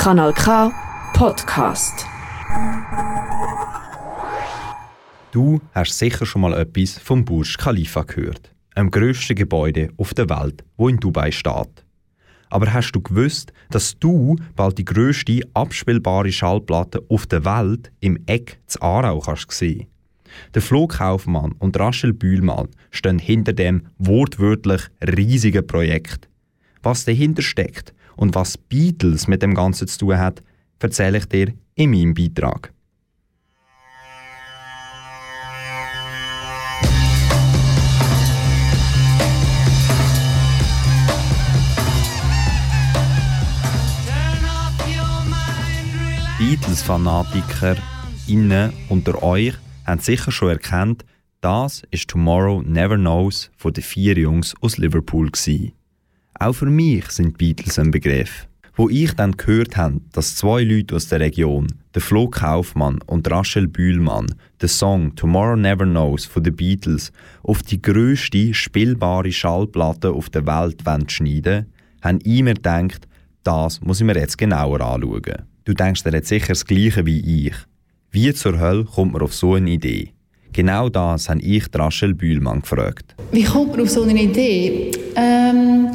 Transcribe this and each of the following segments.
Kanal K Podcast. Du hast sicher schon mal etwas vom Burj Khalifa gehört, einem grössten Gebäude auf der Welt, wo in Dubai steht. Aber hast du gewusst, dass du bald die grösste abspielbare Schallplatte auf der Welt im Eck zu Aarau kannst sehen? Der Flo Kaufmann und Rachel Bühlmann stehen hinter dem wortwörtlich riesigen Projekt. Was dahinter steckt und was Beatles mit dem Ganzen zu tun hat, erzähle ich dir in meinem Beitrag. Beatles-Fanatiker innen unter euch haben sicher schon erkannt, das ist Tomorrow Never Knows von den vier Jungs aus Liverpool gewesen. Auch für mich sind Beatles ein Begriff. Wo ich dann gehört habe, dass zwei Leute aus der Region, der Flo Kaufmann und Rachel Bühlmann, den Song Tomorrow Never Knows von den Beatles auf die grösste spielbare Schallplatte auf der Welt schneiden haben ich mir gedacht, das muss ich mir jetzt genauer anschauen. Du denkst dir jetzt sicher das Gleiche wie ich. Wie zur Hölle kommt man auf so eine Idee? Genau das habe ich Rachel Bühlmann gefragt. Wie kommt man auf so eine Idee? Ähm,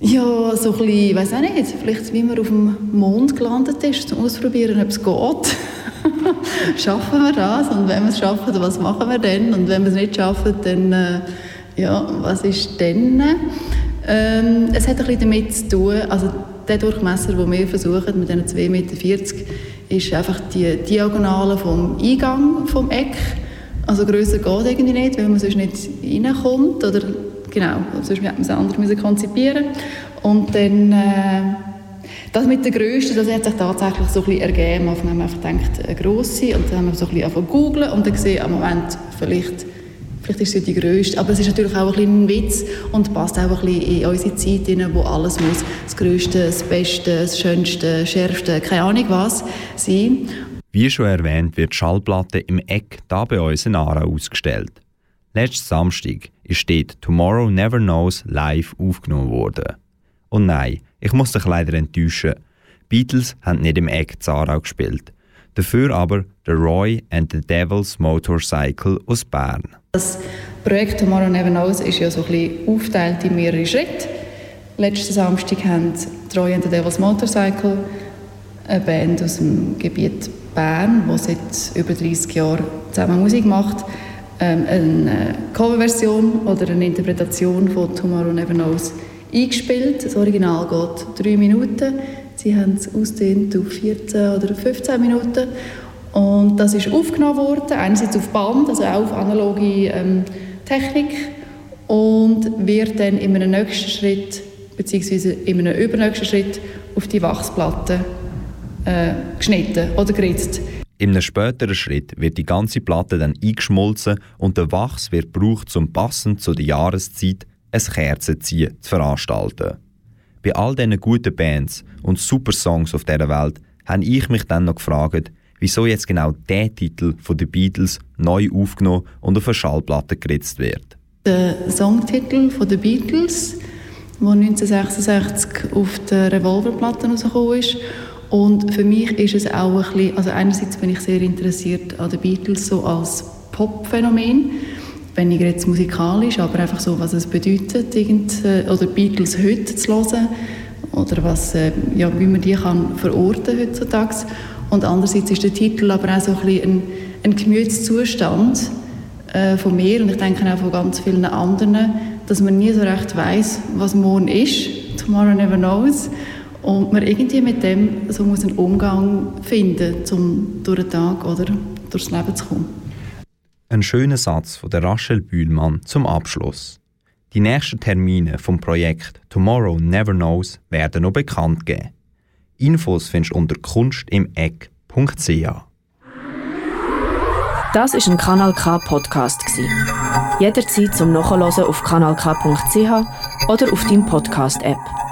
ja, so ein bisschen, ich weiß auch nicht, vielleicht wie man auf dem Mond gelandet ist, zum Ausprobieren, ob es geht. schaffen wir das? Und wenn wir es schaffen, was machen wir dann? Und wenn wir es nicht schaffen, dann, äh, ja, was ist dann? Ähm, es hat ein bisschen damit zu tun, also der Durchmesser, den wir versuchen mit diesen 2,40 Meter, ist einfach die Diagonale vom Eingang vom Eck. Also grösser geht irgendwie nicht, weil man sonst nicht reinkommt. Oder, genau, sonst hätte man es anders konzipieren Und dann... Äh, das mit der Größe, das hat sich tatsächlich so ein bisschen ergeben. Auf haben einfach gedacht, eine grosse. Und dann haben wir so ein bisschen googeln und dann gesehen, am Moment, vielleicht Vielleicht ist sie die grösste. Aber es ist natürlich auch ein, ein Witz und passt auch ein bisschen in unsere Zeit rein, wo alles muss das Größte, das Beste, das Schönste, das Schärfste, keine Ahnung was sein. Wie schon erwähnt, wird die Schallplatte im Eck da bei uns in Aarau ausgestellt. Letzten Samstag ist dort Tomorrow Never Knows live aufgenommen worden. Und nein, ich muss dich leider enttäuschen. Beatles haben nicht im Eck Aarau gespielt. Dafür aber The Roy and the Devil's Motorcycle aus Bern. Das Projekt Tomorrow Never Knows ist ja so ein bisschen aufgeteilt in mehrere Schritte. Letzten Samstag haben The Roy and the Devil's Motorcycle eine Band aus dem Gebiet Bern, die seit über 30 Jahren zusammen Musik macht, eine Coverversion oder eine Interpretation von Tomorrow Never Knows eingespielt. Das Original geht drei Minuten. Sie haben es ausgedehnt auf 14 oder 15 Minuten. Und das ist aufgenommen worden, einerseits auf Band, also auch auf analoge ähm, Technik und wird dann in einem nächsten Schritt beziehungsweise in einem übernächsten Schritt auf die Wachsplatte äh, geschnitten oder geritzt. In einem späteren Schritt wird die ganze Platte dann eingeschmolzen und der Wachs wird gebraucht, um passend zu der Jahreszeit ein Kerzenziehen zu veranstalten. Bei all diesen guten Bands und super Songs auf dieser Welt habe ich mich dann noch gefragt, wieso jetzt genau der Titel von den Beatles neu aufgenommen und auf eine Schallplatte geritzt wird. Der Songtitel von den Beatles, der 1966 auf der Revolverplatte rausgekommen ist. Und für mich ist es auch ein bisschen, also einerseits bin ich sehr interessiert an den Beatles so als Popphänomen, weniger jetzt musikalisch, aber einfach so, was es bedeutet, irgend, äh, oder Beatles heute zu hören oder was, äh, ja, wie man die kann verorten heutzutage. Und andererseits ist der Titel aber auch so ein, bisschen ein, ein Gemütszustand äh, von mir und ich denke auch von ganz vielen anderen, dass man nie so recht weiß, was morgen ist. Tomorrow never knows. Und man irgendwie mit dem so muss einen Umgang finden, um durch den Tag oder durchs Leben zu kommen. Ein schöner Satz von der Rachel Bühlmann zum Abschluss. Die nächsten Termine vom Projekt Tomorrow Never Knows werden noch bekannt geben. Infos findest du unter kunstimeck.ch. Das ist ein Kanal K Podcast Jederzeit zum Nachhören auf kanalk.ch oder auf deinem Podcast App.